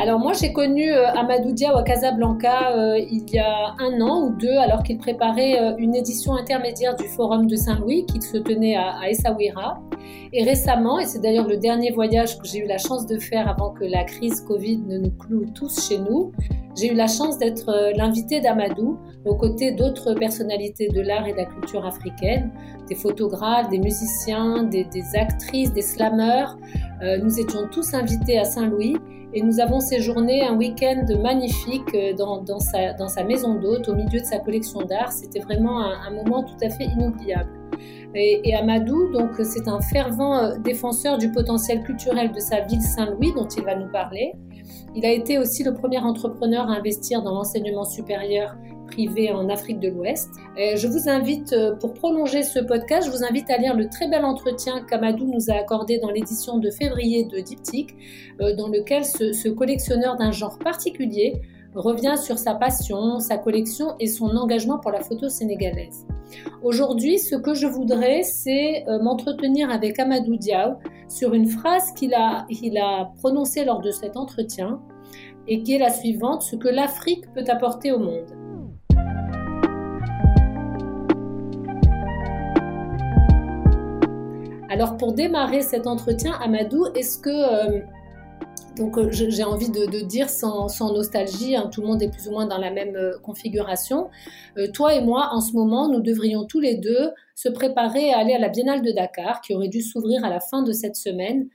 Alors moi j'ai connu euh, Amadou Diaw à Casablanca euh, il y a un an ou deux alors qu'il préparait euh, une édition intermédiaire du Forum de Saint-Louis qui se tenait à, Essaouira. Et récemment, et c'est d'ailleurs le dernier voyage que j'ai eu la chance de faire avant que la crise Covid ne nous cloue tous chez nous, j'ai eu la chance d'être l'invité d'Amadou aux côtés d'autres personnalités de l'art et de la culture africaine, des photographes, des musiciens, des, actrices, des slameurs. nous étions tous invités à Saint-Louis et nous avons séjourné un week-end magnifique euh, dans, sa, maison d'hôte, au milieu de sa collection d'art. C'était vraiment un, moment tout à fait inoubliable. Et, Amadou, donc, c'est un fervent euh, défenseur du potentiel culturel de sa ville Saint-Louis, dont il va nous parler. Il a été aussi le premier entrepreneur à investir dans l'enseignement supérieur privé en Afrique de l'Ouest. Je vous invite, euh, pour prolonger ce podcast, je vous invite à lire le très bel entretien qu'Amadou nous a accordé dans l'édition de février de Diptyque, euh, dans lequel ce, collectionneur d'un genre particulier revient sur sa passion, sa collection et son engagement pour la photo sénégalaise. Aujourd'hui, ce que je voudrais, c'est euh, m'entretenir avec Amadou Diaw sur une phrase qu'il a, prononcée lors de cet entretien et qui est la suivante, ce que l'Afrique peut apporter au monde. Alors pour démarrer cet entretien, Amadou, est-ce que euh, donc euh, j'ai envie de, dire sans, nostalgie, hein, tout le monde est plus ou moins dans la même euh, configuration. toi et moi, en ce moment, nous devrions tous les deux se préparer à aller à la Biennale de Dakar, qui aurait dû s'ouvrir à la fin de cette semaine.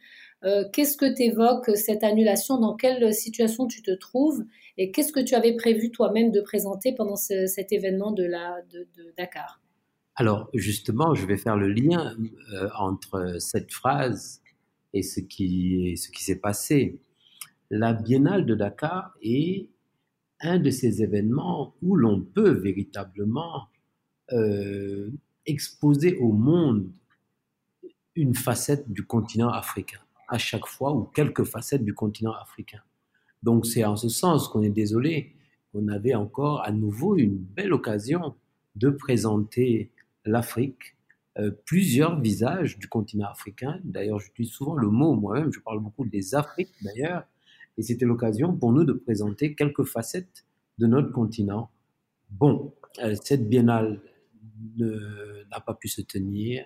qu'est-ce que t'évoque cette annulation? Dans quelle situation tu te trouves? Et qu'est-ce que tu avais prévu toi-même de présenter pendant cet événement de, la, Dakar? Alors justement, je vais faire le lien euh, entre cette phrase et ce qui s'est passé. La Biennale de Dakar est un de ces événements où l'on peut véritablement euh, exposer au monde une facette du continent africain, à chaque fois, ou quelques facettes du continent africain. Donc c'est en ce sens qu'on est désolé, qu'on avait encore à nouveau une belle occasion de présenter l'Afrique, euh, plusieurs visages du continent africain. D'ailleurs, j'utilise souvent le mot moi-même, je parle beaucoup des Afriques d'ailleurs, et c'était l'occasion pour nous de présenter quelques facettes de notre continent. Bon, euh, cette biennale n'a pas pu se tenir.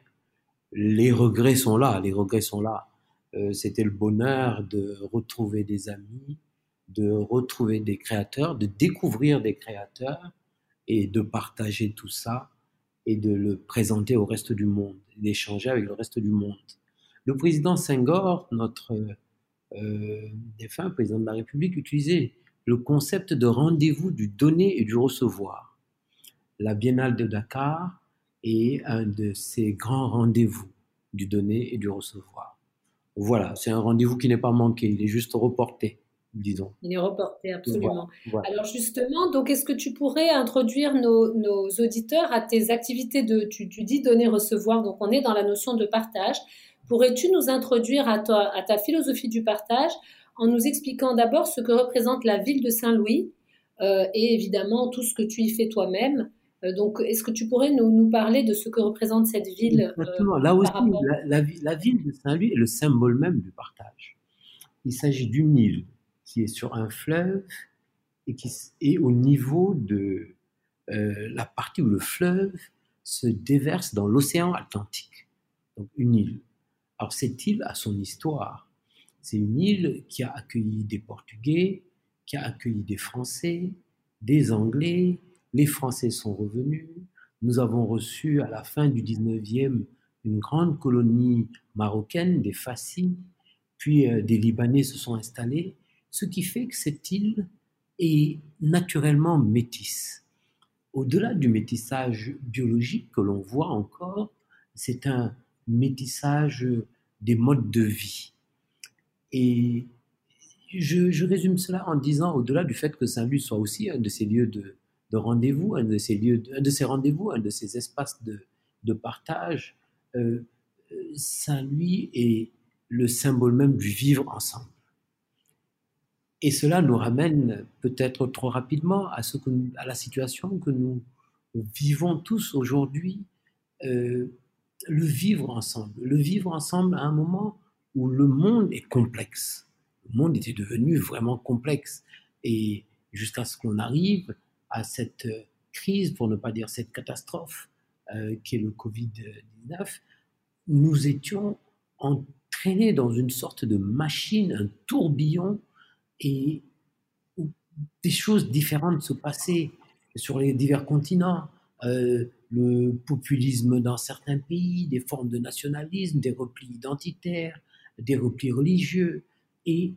Les regrets sont là, les regrets sont là. Euh, c'était le bonheur de retrouver des amis, de retrouver des créateurs, de découvrir des créateurs et de partager tout ça et de le présenter au reste du monde, d'échanger avec le reste du monde. Le président Senghor, notre euh, défunt président de la République, utilisait le concept de rendez-vous du donner et du recevoir. La Biennale de Dakar est un de ces grands rendez-vous du donner et du recevoir. Voilà, c'est un rendez-vous qui n'est pas manqué, il est juste reporté disons. Il est reporté, absolument. Alors justement, donc est-ce que tu pourrais introduire nos, auditeurs à tes activités de, tu, tu dis donner, recevoir, donc on est dans la notion de partage. Pourrais-tu nous introduire à, toi, à ta philosophie du partage en nous expliquant d'abord ce que représente la ville de Saint-Louis euh, et évidemment tout ce que tu y fais toi-même euh, donc, est-ce que tu pourrais nous, nous, parler de ce que représente cette ville euh, Là aussi, la, la, ville de Saint-Louis est le symbole même du partage. Il s'agit d'une île qui est sur un fleuve et qui est au niveau de euh, la partie où le fleuve se déverse dans l'océan Atlantique, donc une île. Alors cette île a son histoire? C'est une île qui a accueilli des Portugais, qui a accueilli des Français, des Anglais. Les Français sont revenus. Nous avons reçu à la fin du 19e une grande colonie marocaine, des Fassis, puis euh, des Libanais se sont installés ce qui fait que cette île est naturellement métisse. Au-delà du métissage biologique que l'on voit encore, c'est un métissage des modes de vie. Et je, résume cela en disant, au-delà du fait que Saint-Louis soit aussi un de ces lieux de, de rendez-vous, un de ces lieux, un de ces rendez-vous, un de ces espaces de, de partage. Euh, Saint-Louis est le symbole même du vivre ensemble. Et cela nous ramène peut-être trop rapidement à, ce que, à la situation que nous vivons tous aujourd'hui, euh, le vivre ensemble. Le vivre ensemble à un moment où le monde est complexe. Le monde était devenu vraiment complexe. Et jusqu'à ce qu'on arrive à cette crise, pour ne pas dire cette catastrophe, euh, qui est le Covid-19, nous étions entraînés dans une sorte de machine, un tourbillon et où des choses différentes se passaient sur les divers continents. Euh, le populisme dans certains pays, des formes de nationalisme, des replis identitaires, des replis religieux. Et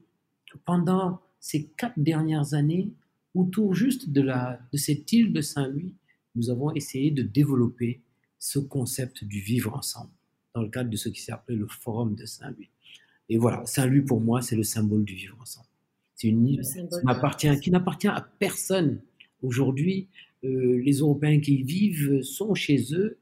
pendant ces quatre dernières années, autour juste de, la, de cette île de Saint-Louis, nous avons essayé de développer ce concept du vivre ensemble dans le cadre de ce qui s'est appelé le Forum de Saint-Louis. Et voilà, Saint-Louis pour moi, c'est le symbole du vivre ensemble. C'est une île qui n'appartient à personne. Aujourd'hui, les Européens qui y vivent sont chez eux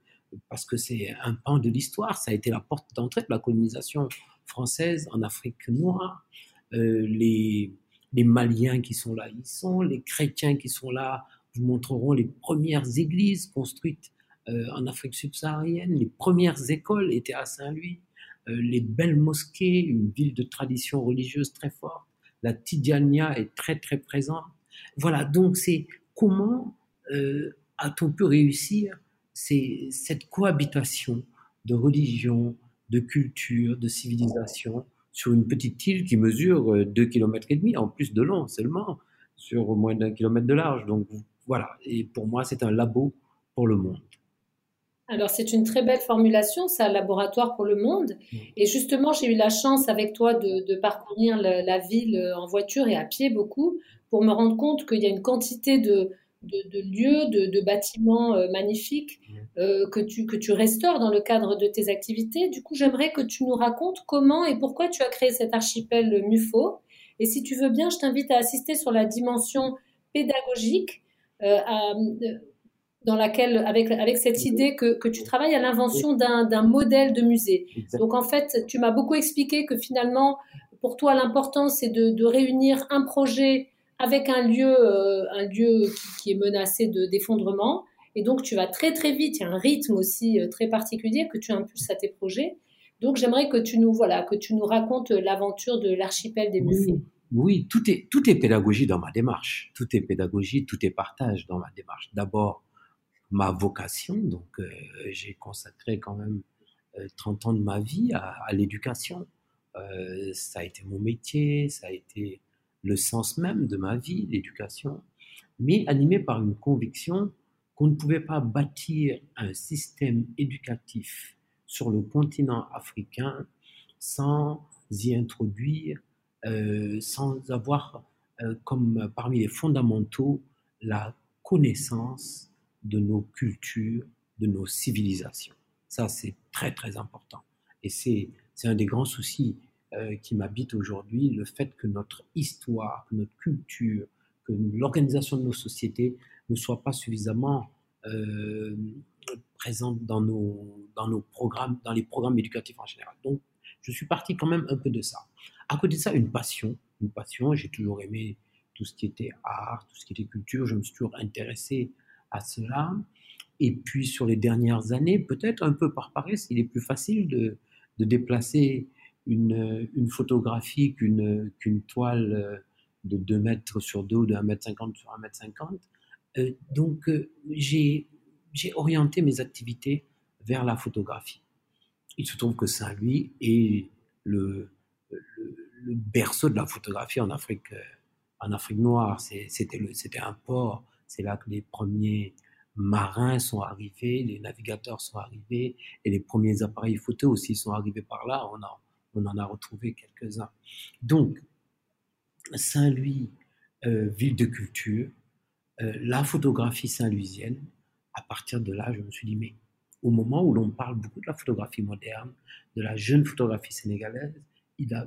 parce que c'est un pan de l'histoire. Ça a été la porte d'entrée de la colonisation française en Afrique noire. Euh, les, les Maliens qui sont là, ils sont. Les chrétiens qui sont là vous montreront les premières églises construites euh, en Afrique subsaharienne. Les premières écoles étaient à Saint-Louis. les belles mosquées, une ville de tradition religieuse très forte la Tidjania est très très présente. Voilà, donc c'est comment euh, a-t-on pu réussir cette cohabitation de religion, de culture, de civilisation sur une petite île qui mesure 2 km et demi en plus de long seulement, sur moins d'un kilomètre de large. Donc voilà, et pour moi c'est un labo pour le monde. Alors c'est une très belle formulation, c'est un laboratoire pour le monde. Mm. Et justement, j'ai eu la chance avec toi de, parcourir la, ville euh, en voiture et à pied beaucoup pour me rendre compte qu'il y a une quantité de, lieux, de, bâtiments euh, magnifiques mm. euh, que, tu, que tu restaures dans le cadre de tes activités. Du coup, j'aimerais que tu nous racontes comment et pourquoi tu as créé cet archipel MUFO. Et si tu veux bien, je t'invite à assister sur la dimension pédagogique. à, dans laquelle, avec, avec cette mhm. idée que, que tu travailles à l'invention d'un modèle de musée. Donc en fait, tu m'as beaucoup expliqué que finalement, pour toi, l'important, c'est de, de, réunir un projet avec un lieu, euh, un lieu qui, est menacé d'effondrement. Et donc, tu vas très très vite. Il y a un rythme aussi euh, très particulier que tu impulses à tes projets. Donc, j'aimerais que tu nous voilà, que tu nous racontes l'aventure de l'archipel des musées. Oui, tout est pédagogie dans ma démarche. Tout est pédagogie, tout est partage dans ma démarche. D'abord, ma vocation. Donc, euh, j'ai consacré quand même 30 euh, ans de ma vie à, l'éducation. Euh, ça a été mon métier, ça a été le sens même de ma vie, l'éducation, mais animé par une conviction qu'on ne pouvait pas bâtir un système éducatif sur le continent africain sans y introduire, sans avoir comme parmi les fondamentaux la connaissance de nos cultures, de nos civilisations. Ça, c'est très, très important. Et c'est un des grands soucis euh, qui m'habite aujourd'hui, le fait que notre histoire, que notre culture, que l'organisation de nos sociétés ne soit pas suffisamment euh, présente dans nos, dans nos programmes, dans les programmes éducatifs en général. Donc, je suis parti quand même un peu de ça. À côté de ça, une passion. Une passion, j'ai toujours aimé tout ce qui était art, tout ce qui était culture. Je me suis toujours intéressé à cela. Et puis sur les dernières années, peut-être un peu par paresse, il est plus facile de, de déplacer une, photographie qu'une toile euh, de 2 mètres sur 2 ou de 1 mètre 50 sur 1 mètre 50. Euh, donc euh, j'ai orienté mes activités vers la photographie. Il se trouve que Saint-Louis est le, le, berceau de la photographie en Afrique, en Afrique noire. C'était un port c'est là que les premiers marins sont arrivés, les navigateurs sont arrivés et les premiers appareils photo aussi sont arrivés par là. On, on en a retrouvé quelques-uns. Donc, Saint-Louis, euh, ville de culture, euh, la photographie saint-louisienne, à partir de là, je me suis dit, mais au moment où l'on parle beaucoup de la photographie moderne, de la jeune photographie sénégalaise,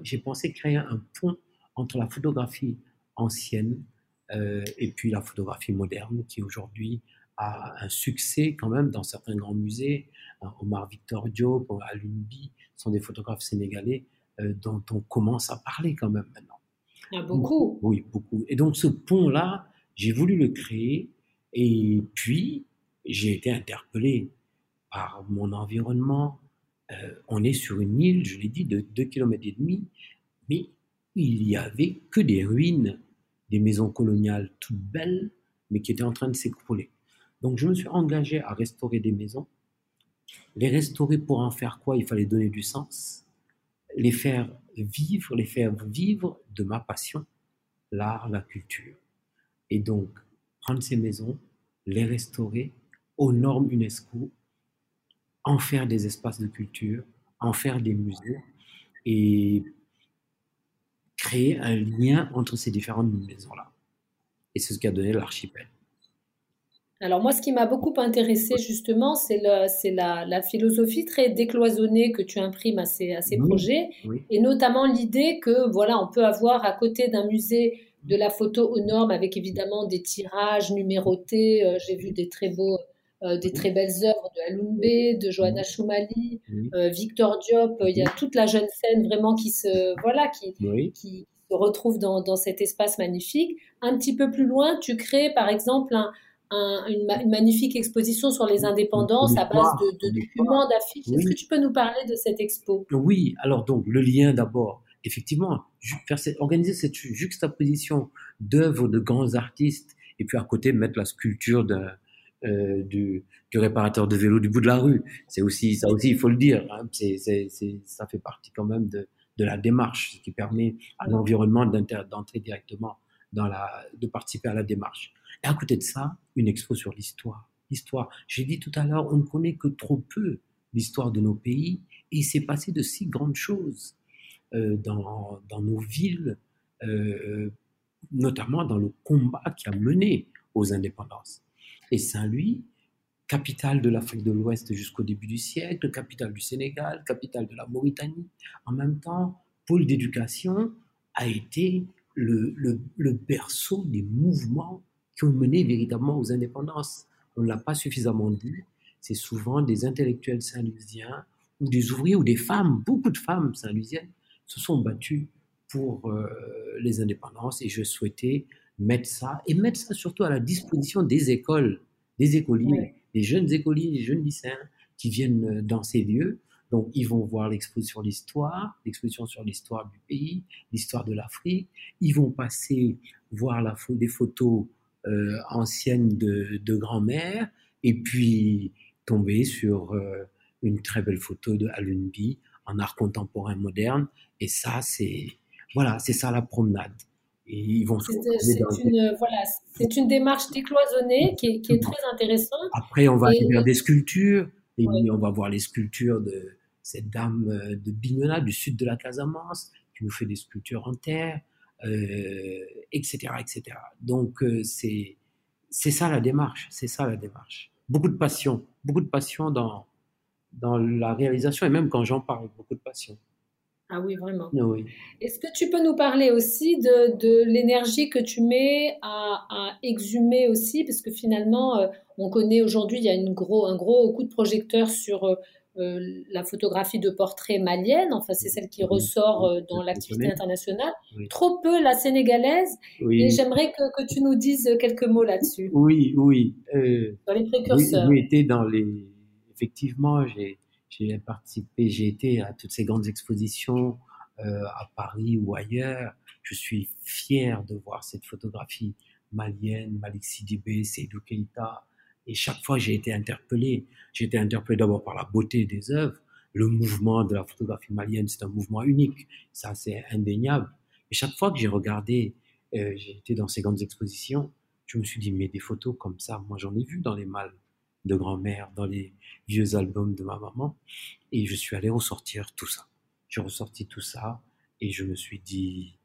j'ai pensé créer un pont entre la photographie ancienne, et puis la photographie moderne qui aujourd'hui a un succès quand même dans certains grands musées. Omar Victor Diop, Alunbi sont des photographes sénégalais dont on commence à parler quand même maintenant. Ah, beaucoup. Oui, beaucoup. Et donc ce pont-là, j'ai voulu le créer et puis j'ai été interpellé par mon environnement. Euh, on est sur une île, je l'ai dit, de 2 km et demi, mais il y avait que des ruines, des maisons coloniales toutes belles, mais qui étaient en train de s'écrouler. Donc je me suis engagé à restaurer des maisons. Les restaurer pour en faire quoi? Il fallait donner du sens, les faire vivre, les faire vivre de ma passion, l'art, la culture. Et donc, prendre ces maisons, les restaurer aux normes UNESCO, en faire des espaces de culture, en faire des musées et créer un lien entre ces différentes maisons-là. Et c'est ce qui a donné l'archipel. Alors moi, ce qui m'a beaucoup intéressé justement, c'est la, la, philosophie très décloisonnée que tu imprimes à ces, à ces projets, et notamment l'idée que voilà, on peut avoir à côté d'un musée de la photo aux normes avec évidemment des tirages numérotés. Euh, j'ai vu des très beaux, euh, des très belles œuvres de Alunbe, de Johanna Choumali, euh, Victor Diop. Il y a toute la jeune scène vraiment qui se voilà qui, qui se retrouve dans, dans cet espace magnifique. Un petit peu plus loin, tu crées par exemple un une, magnifique exposition sur les indépendances à base de, documents, d'affiches. Est-ce que tu peux nous parler de cette expo? Oui, alors donc le lien d'abord. Effectivement, faire organiser cette juxtaposition d'œuvres de grands artistes et puis à côté mettre la sculpture euh, du, réparateur de vélo du bout de la rue. C'est aussi ça aussi, il faut le dire. Hein. ça fait partie quand même de, de la démarche, ce qui permet à l'environnement d'entrer directement dans la, de participer à la démarche. Et à côté de ça, une expo sur l'histoire. L'histoire. J'ai dit tout à l'heure, on ne connaît que trop peu l'histoire de nos pays et il s'est passé de si grandes choses euh, dans, nos villes, euh, notamment dans le combat qui a mené aux indépendances. Et Saint-Louis, capitale de l'Afrique de l'Ouest jusqu'au début du siècle, capitale du Sénégal, capitale de la Mauritanie, en même temps, pôle d'éducation, a été le berceau des mouvements qui ont mené véritablement aux indépendances. On ne l'a pas suffisamment dit. C'est souvent des intellectuels saint-louisiens ou des ouvriers ou des femmes, beaucoup de femmes saint-louisiennes se sont battues pour euh, les indépendances et je souhaitais mettre ça et mettre ça surtout à la disposition des écoles, des écoliers, des jeunes écoliers, des jeunes lycéens qui viennent dans ces lieux. Donc, ils vont voir l'exposition l'histoire, l'exposition sur l'histoire du pays, l'histoire de l'Afrique. Ils vont passer voir la, des photos euh, ancienne de, de grand-mère, et puis tomber sur euh, une très belle photo de Alunbi en art contemporain moderne. Et ça, c'est voilà, c'est ça la promenade. Et ils vont c'est, une, voilà, c'est une démarche décloisonnée qui est, qui est, très intéressante. Après, on va aller vers des sculptures. Et on va voir les sculptures de cette dame euh, de Bignona, du sud de la Casamance, qui nous fait des sculptures en terre etc., euh, etc. Donc euh, c'est c'est ça la démarche, c'est ça la démarche. Beaucoup de passion, beaucoup de passion dans dans la réalisation et même quand j'en parle, beaucoup de passion. Ah oui, vraiment. Oui. Est-ce que tu peux nous parler aussi de, de l'énergie que tu mets à, à, exhumer aussi? Parce que finalement, euh, on connaît aujourd'hui, il y a une gros, un gros coup de projecteur sur euh, la photographie de portrait malienne, enfin c'est celle qui ressort euh, dans l'activité internationale, trop peu la sénégalaise, et j'aimerais que, tu nous dises quelques mots là-dessus. Oui, oui. Euh, dans les précurseurs. Oui, été dans les... Effectivement, j'ai participé, j'ai été à toutes ces grandes expositions à Paris ou ailleurs. Je suis fier de voir cette photographie malienne, Malik Sidibé, Seydou Keita, et chaque fois, j'ai été interpellé. J'ai été interpellé d'abord par la beauté des œuvres. Le mouvement de la photographie malienne, c'est un mouvement unique. Ça, c'est indéniable. Et chaque fois que j'ai regardé, euh, j'ai été dans ces grandes expositions, je me suis dit, mais des photos comme ça, moi j'en ai vu dans les malles de grand-mère, dans les vieux albums de ma maman. Et je suis allé ressortir tout ça. J'ai ressorti tout ça et je me suis dit,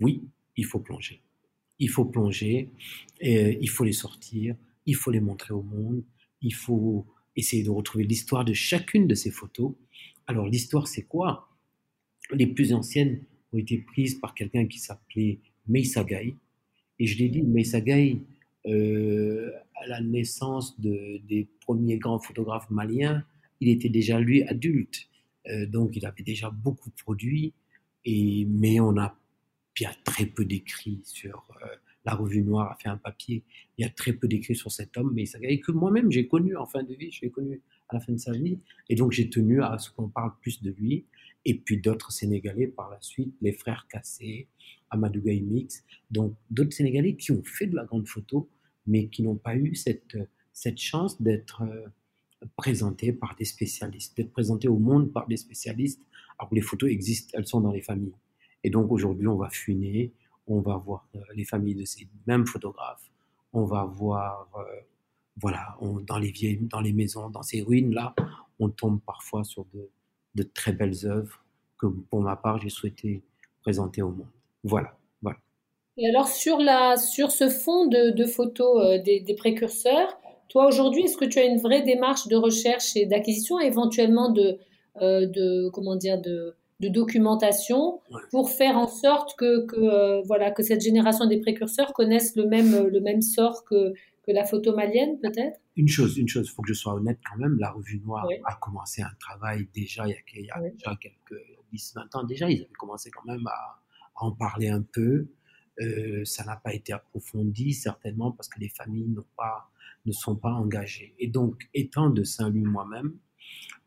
oui, il faut plonger. Il faut plonger, et il faut les sortir, il faut les montrer au monde, il faut essayer de retrouver l'histoire de chacune de ces photos. Alors l'histoire, c'est quoi? Les plus anciennes ont été prises par quelqu'un qui s'appelait Meisagai, et je lui ai dit, mais Sagaï, euh, à la naissance de, des premiers grands photographes maliens, il était déjà lui adulte. Euh, donc il avait déjà beaucoup produit, et, mais on a, a très peu d'écrits sur euh, la revue noire a fait un papier, il y a très peu d'écrits sur cet homme, mais Sagaï que moi-même j'ai connu en fin de vie, je l'ai connu à la fin de sa vie, et donc j'ai tenu à ce qu'on parle plus de lui, et puis d'autres Sénégalais par la suite, les frères Cassé, Amadou Mix, donc d'autres Sénégalais qui ont fait de la grande photo, mais qui n'ont pas eu cette, cette chance d'être euh, présentés par des spécialistes, d'être présentés au monde par des spécialistes, alors que les photos existent, elles sont dans les familles. Et donc aujourd'hui, on va fuiner, on va voir euh, les familles de ces mêmes photographes, on va voir, euh, voilà, dans les vieilles, dans les maisons, dans ces ruines-là, on tombe parfois sur de, très belles œuvres que pour ma part, j'ai souhaité présenter au monde. Voilà. Et alors sur, la, sur ce fond de, photos euh, des, précurseurs, toi aujourd'hui, est-ce que tu as une vraie démarche de recherche et d'acquisition, éventuellement de, de comment dire de, de documentation pour faire en sorte que, que euh, voilà que cette génération des précurseurs connaissent le même le même sort que que la photo malienne peut-être? Une chose, une chose, il faut que je sois honnête quand même, la revue Noire a commencé un travail déjà il y a, il y a déjà quelques 10-20 ans déjà, ils avaient commencé quand même à, en parler un peu. Euh, ça n'a pas été approfondi, certainement, parce que les familles pas, ne sont pas engagées. Et donc, étant de Saint-Louis moi-même,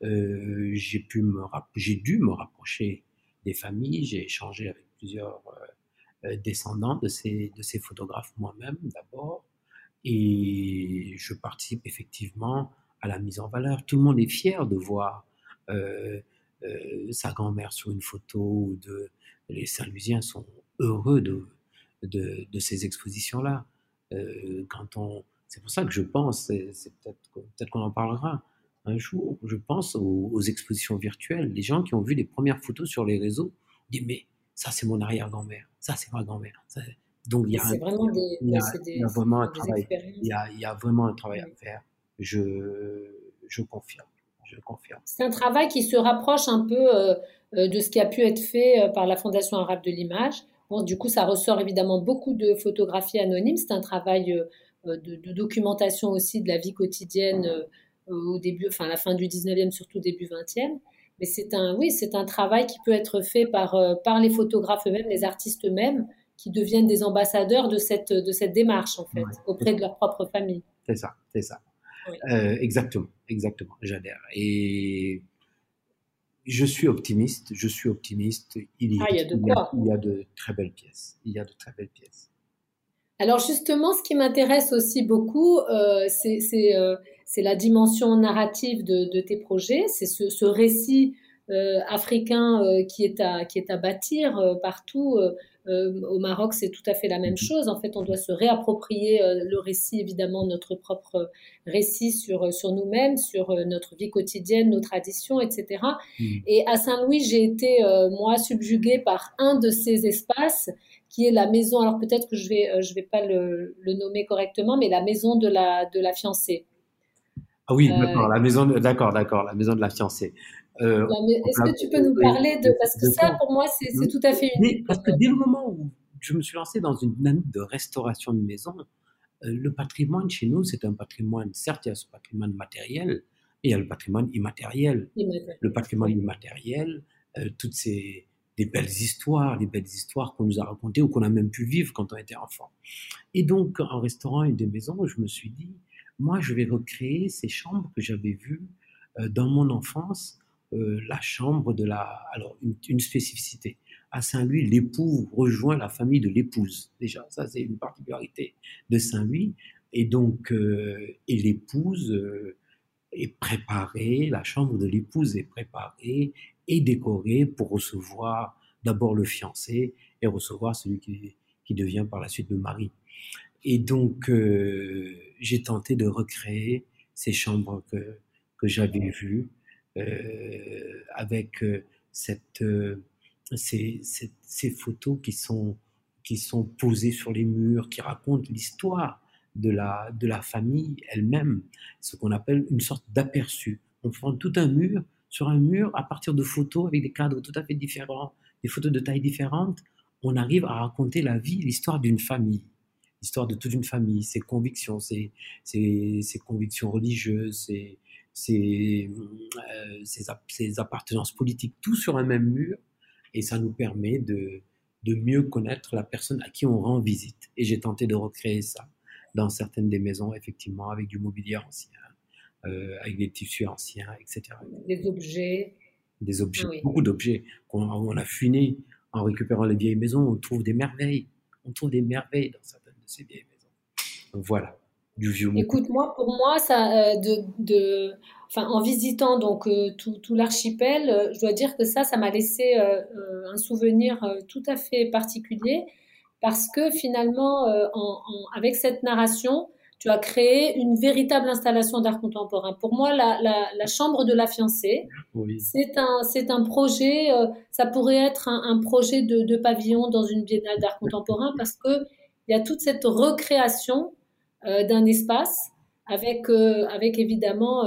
euh, j'ai pu me j'ai dû me rapprocher des familles. J'ai échangé avec plusieurs euh, descendants de ces, de ces photographes moi-même d'abord. Et je participe effectivement à la mise en valeur. Tout le monde est fier de voir sa grand-mère sur une photo. De, les Saint-Louisiens sont heureux de, de, ces expositions-là. Euh, quand on, c'est pour ça que je pense, c'est, peut-être, peut-être qu'on en parlera un jour, je pense aux, expositions virtuelles. Les gens qui ont vu les premières photos sur les réseaux disent mais ça c'est mon arrière-grand-mère, ça c'est ma grand-mère. donc il y a, vraiment vraiment un travail, il y a, il y a vraiment un travail à faire. Je, je confirme. Je confirme. C'est un travail qui se rapproche un peu euh, euh, de ce qui a pu être fait par la Fondation arabe de l'image Bon, du coup, ça ressort évidemment beaucoup de photographies anonymes. C'est un travail euh, de, de, documentation aussi de la vie quotidienne euh, au début, enfin à la fin du 19e, surtout début 20e. Mais c'est un, oui, c'est un travail qui peut être fait par, euh, par les photographes eux-mêmes, les artistes eux-mêmes, qui deviennent des ambassadeurs de cette, de cette démarche, en fait, auprès de leur propre famille. C'est ça, c'est ça. exactement, exactement, j'adhère. Et je suis optimiste, je suis optimiste. Il y, a, ah, il y a de quoi il y a, de très belles pièces. Il y a de très belles pièces. Alors justement, ce qui m'intéresse aussi beaucoup, euh, euh, c'est la dimension narrative de, de tes projets, c'est ce, ce, récit euh, africain euh, qui, est à, qui est à bâtir euh, partout. au Maroc, c'est tout à fait la même chose. En fait, on doit se réapproprier le récit, évidemment, notre propre récit sur, sur nous-mêmes, sur notre vie quotidienne, nos traditions, etc. Mhm. Et à Saint-Louis, j'ai été, moi, subjuguée par un de ces espaces qui est la maison, alors peut-être que je vais, je vais pas le, le, nommer correctement, mais la maison de la, de la fiancée. Ah oui, d'accord, la maison, d'accord, d'accord, la maison de la fiancée. Euh, est-ce que tu peux nous parler de... Parce que ça, pour moi, c'est tout à fait unique. Parce que dès le moment où je me suis lancé dans une dynamique de restauration de maison, euh, le patrimoine chez nous, c'est un patrimoine, certes, il y a ce patrimoine matériel, et il y a le patrimoine immatériel. Le patrimoine immatériel, euh, toutes ces des belles histoires, les belles histoires qu'on nous a racontées ou qu'on a même pu vivre quand on était enfant. Et donc, en restaurant une des maisons, je me suis dit, moi, je vais recréer ces chambres que j'avais vues dans mon enfance euh, la chambre de la. Alors, une, spécificité. À Saint-Louis, l'époux rejoint la famille de l'épouse. Déjà, ça, c'est une particularité de Saint-Louis. Et donc, euh, et l'épouse euh, est préparée, la chambre de l'épouse est préparée et décorée pour recevoir d'abord le fiancé et recevoir celui qui, qui devient par la suite le mari. Et donc, j'ai tenté de recréer ces chambres que, que j'avais vues euh, avec euh, cette, euh, ces, ces, photos qui sont, qui sont posées sur les murs, qui racontent l'histoire de la, de la famille elle-même, ce qu'on appelle une sorte d'aperçu. On prend tout un mur, sur un mur, à partir de photos avec des cadres tout à fait différents, des photos de taille différentes, on arrive à raconter la vie, l'histoire d'une famille. l'histoire de toute une famille, ses convictions, ses, convictions religieuses, ses, euh, ses, appartenances politiques, tout sur un même mur. Et ça nous permet de, mieux connaître la personne à qui on rend visite. Et j'ai tenté de recréer ça dans certaines des maisons, effectivement, avec du mobilier ancien, avec des tissus anciens, etc. Des objets. Des objets, beaucoup d'objets qu'on on a finés en récupérant les vieilles maisons. On trouve des merveilles. On trouve des merveilles dans certaines de ces vieilles maisons. Donc voilà, du vieux Écoute, moi, pour moi, ça, euh, de, de, enfin, en visitant donc euh, tout, tout l'archipel, je dois dire que ça, ça m'a laissé un souvenir tout à fait particulier parce que finalement, en, avec cette narration, tu as créé une véritable installation d'art contemporain. Pour moi, la, la, chambre de la fiancée, c'est un, c'est un projet, euh, ça pourrait être un, projet de, de, pavillon dans une biennale d'art contemporain parce que il y a toute cette recréation euh, d'un espace avec, euh, avec évidemment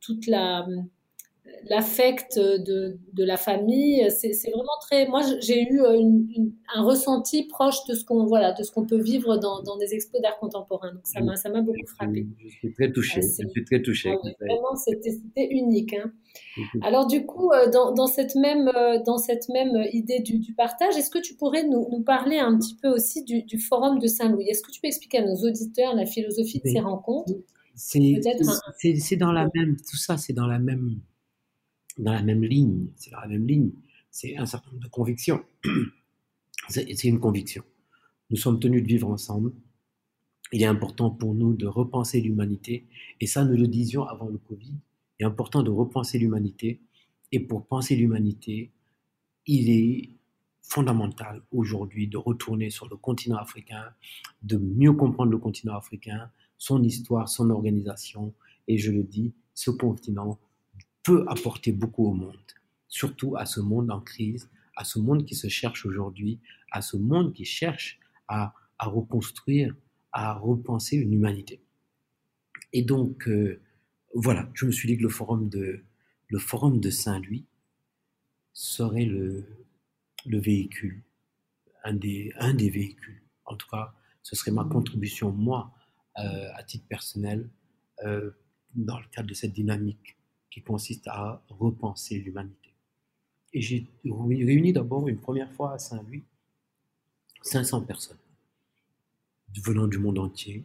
toute la l'affect de, de, la famille. C'est vraiment très. Moi, j'ai eu un ressenti proche de ce qu'on voilà, de ce qu'on peut vivre dans, dans des expos d'art contemporain. Donc ça m'a ça m'a beaucoup frappé. Je suis très touchée. je suis très touchée. Vraiment, c'était unique. Hein. Alors du coup, euh, dans, dans, cette même euh, dans cette même idée du, du partage, est-ce que tu pourrais nous, nous, parler un petit peu aussi du, du forum de Saint-Louis? Est-ce que tu peux expliquer à nos auditeurs la philosophie de ces rencontres? C'est dans la même tout ça, c'est dans la même dans la même ligne. C'est dans la même ligne. C'est un certain nombre de convictions. C'est une conviction. Nous sommes tenus de vivre ensemble. Il est important pour nous de repenser l'humanité. Et ça, nous le disions avant le Covid. Il est important de repenser l'humanité. Et pour penser l'humanité, il est fondamental aujourd'hui de retourner sur le continent africain, de mieux comprendre le continent africain, son histoire, son organisation. Et je le dis, ce continent peut apporter beaucoup au monde, surtout à ce monde en crise, à ce monde qui se cherche aujourd'hui, à ce monde qui cherche à, reconstruire, à repenser une humanité. Et donc, euh, voilà, je me suis dit que le forum de, le forum de Saint-Louis serait le, le véhicule, un des, un des véhicules. En tout cas, ce serait ma contribution, moi, euh, à titre personnel, euh, dans le cadre de cette dynamique qui consiste à repenser l'humanité. Et j'ai réuni d'abord une première fois à Saint-Louis 500 personnes venant du monde entier,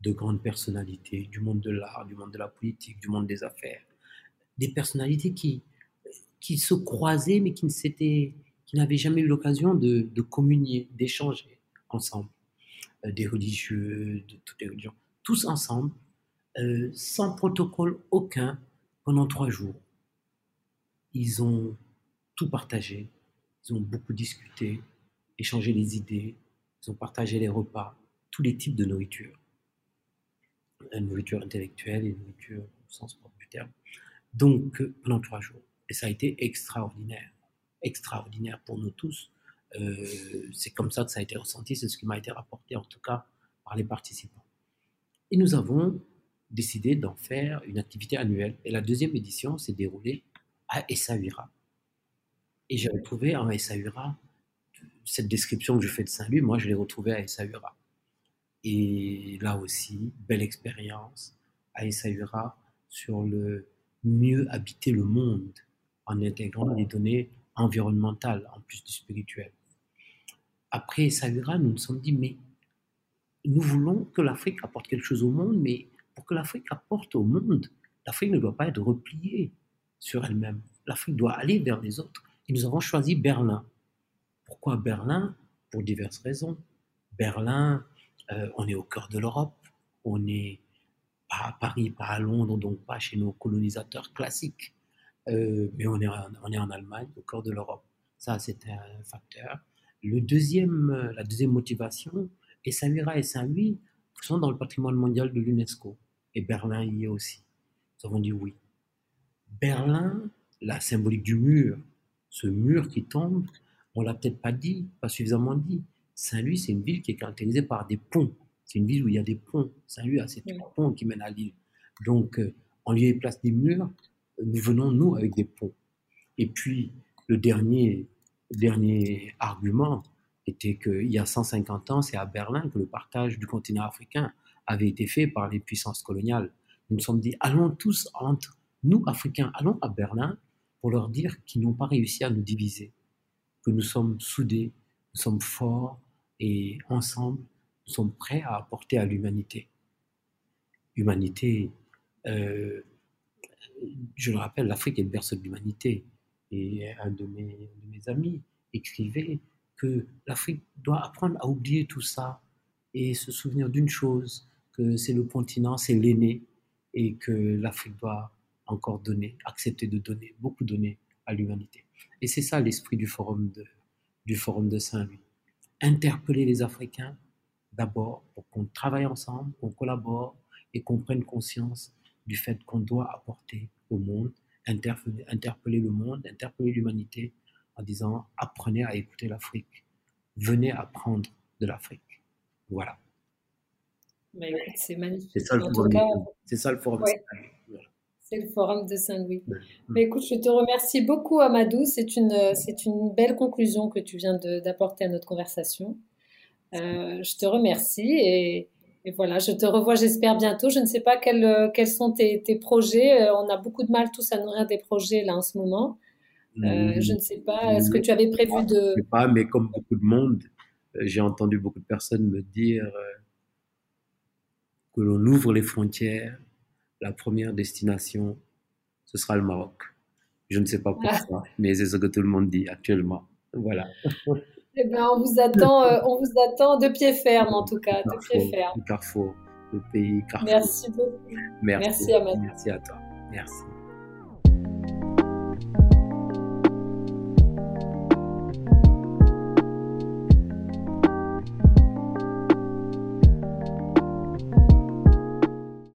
de grandes personnalités, du monde de l'art, du monde de la politique, du monde des affaires, des personnalités qui, qui se croisaient mais qui qui n'avaient jamais eu l'occasion de, de communier, d'échanger ensemble, euh, des religieux, de toutes les religions, tous ensemble, euh, sans protocole aucun, pendant trois jours, ils ont tout partagé, ils ont beaucoup discuté, échangé les idées, ils ont partagé les repas, tous les types de nourriture. La nourriture intellectuelle et la nourriture au sens propre du terme. Donc, pendant trois jours. Et ça a été extraordinaire. Extraordinaire pour nous tous. Euh, c'est comme ça que ça a été ressenti, c'est ce qui m'a été rapporté en tout cas par les participants. Et nous avons décidé d'en faire une activité annuelle. Et la deuxième édition s'est déroulée à Essaouira. Et j'ai retrouvé en Essaouira cette description que je fais de Saint-Louis, moi je l'ai retrouvée à Essaouira. Et là aussi, belle expérience à Essaouira sur le mieux habiter le monde en intégrant les données environnementales en plus du spirituel. Après Essaouira, nous nous sommes dit, mais nous voulons que l'Afrique apporte quelque chose au monde, mais pour que l'Afrique apporte au monde, l'Afrique ne doit pas être repliée sur elle-même. L'Afrique doit aller vers les autres. Et nous avons choisi Berlin. Pourquoi Berlin? Pour diverses raisons. Berlin, euh, on est au cœur de l'Europe. On est pas à Paris, pas à Londres, donc pas chez nos colonisateurs classiques. Euh, mais on est, en, Allemagne, au cœur de l'Europe. Ça, c'est un facteur. Deuxième, la deuxième motivation, et Samira et Saint-Louis sont dans le patrimoine mondial de l'UNESCO. Et Berlin y est aussi. Nous avons dit oui. Berlin, la symbolique du mur, ce mur qui tombe, on l'a peut-être pas dit, pas suffisamment dit. Saint-Louis, c'est une ville qui est caractérisée par des ponts. C'est une ville où il y a des ponts. Saint-Louis a ces trois ponts qui mènent à l'île. Donc, euh, en lieu et place des murs, nous venons, nous, avec des ponts. Et puis, le dernier, dernier argument, était qu'il y a 150 ans, c'est à Berlin que le partage du continent africain avait été fait par les puissances coloniales. Nous nous sommes dit, allons tous entre nous, Africains, allons à Berlin pour leur dire qu'ils n'ont pas réussi à nous diviser, que nous sommes soudés, nous sommes forts et ensemble, nous sommes prêts à apporter à l'humanité. Humanité, euh, je le rappelle, l'Afrique est le berceau de l'humanité. Et un de mes, de mes amis écrivait que l'Afrique doit apprendre à oublier tout ça et se souvenir d'une chose, que c'est le continent, c'est l'aîné, et que l'Afrique doit encore donner, accepter de donner, beaucoup donner à l'humanité. Et c'est ça l'esprit du forum de, du forum de Saint-Louis. Interpeller les Africains d'abord pour qu'on travaille ensemble, qu'on collabore et qu'on prenne conscience du fait qu'on doit apporter au monde, interpeller, le monde, interpeller l'humanité en disant apprenez à écouter l'Afrique, venez apprendre de l'Afrique. Voilà. Bah, c'est magnifique. C'est ça, le forum, c'est ça le forum. C'est le forum de Saint-Louis. Mais écoute, je te remercie beaucoup, Amadou. C'est une, c'est une belle conclusion que tu viens d'apporter à notre conversation. Euh, je te remercie et, et, voilà, je te revois, j'espère, bientôt. Je ne sais pas quels, quels sont tes, tes, projets. Euh, on a beaucoup de mal tous à nourrir des projets là en ce moment. Euh, je ne sais pas, est-ce que tu avais prévu de... Je ne sais pas, mais comme beaucoup de monde, euh, j'ai entendu beaucoup de personnes me dire que l'on ouvre les frontières la première destination, ce sera le Maroc. Je ne sais pas pourquoi, ah. mais c'est ce que tout le monde dit actuellement. Voilà. Eh bien, on vous attend, euh, on vous attend de pied ferme en tout cas, de pied ferme. Le Carrefour, le pays Carrefour. Merci beaucoup. Merci, Merci à, Merci à toi. Merci.